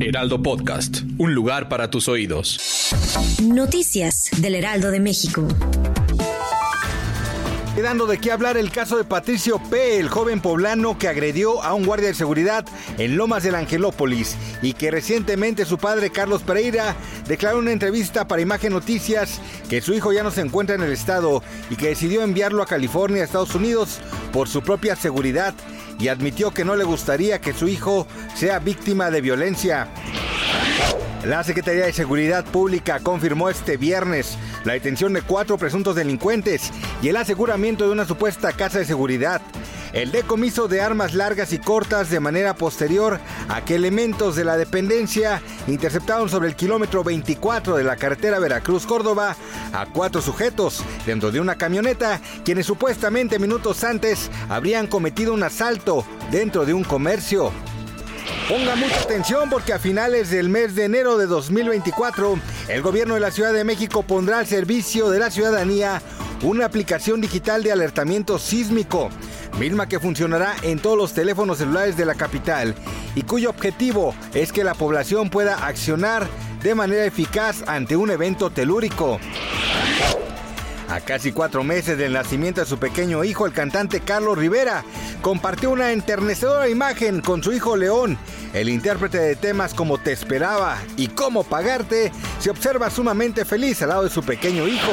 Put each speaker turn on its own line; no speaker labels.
Heraldo Podcast. Un lugar para tus oídos.
Noticias del Heraldo de México.
Quedando de qué hablar el caso de Patricio P., el joven poblano que agredió a un guardia de seguridad en Lomas del Angelópolis y que recientemente su padre Carlos Pereira declaró en una entrevista para Imagen Noticias que su hijo ya no se encuentra en el estado y que decidió enviarlo a California, Estados Unidos, por su propia seguridad y admitió que no le gustaría que su hijo sea víctima de violencia. La Secretaría de Seguridad Pública confirmó este viernes la detención de cuatro presuntos delincuentes y el aseguramiento de una supuesta casa de seguridad. El decomiso de armas largas y cortas de manera posterior a que elementos de la dependencia interceptaron sobre el kilómetro 24 de la carretera Veracruz-Córdoba a cuatro sujetos dentro de una camioneta, quienes supuestamente minutos antes habrían cometido un asalto dentro de un comercio. Ponga mucha atención porque a finales del mes de enero de 2024, el gobierno de la Ciudad de México pondrá al servicio de la ciudadanía una aplicación digital de alertamiento sísmico, misma que funcionará en todos los teléfonos celulares de la capital y cuyo objetivo es que la población pueda accionar de manera eficaz ante un evento telúrico. A casi cuatro meses del nacimiento de su pequeño hijo, el cantante Carlos Rivera compartió una enternecedora imagen con su hijo León. El intérprete de temas como Te esperaba y Cómo pagarte se observa sumamente feliz al lado de su pequeño hijo.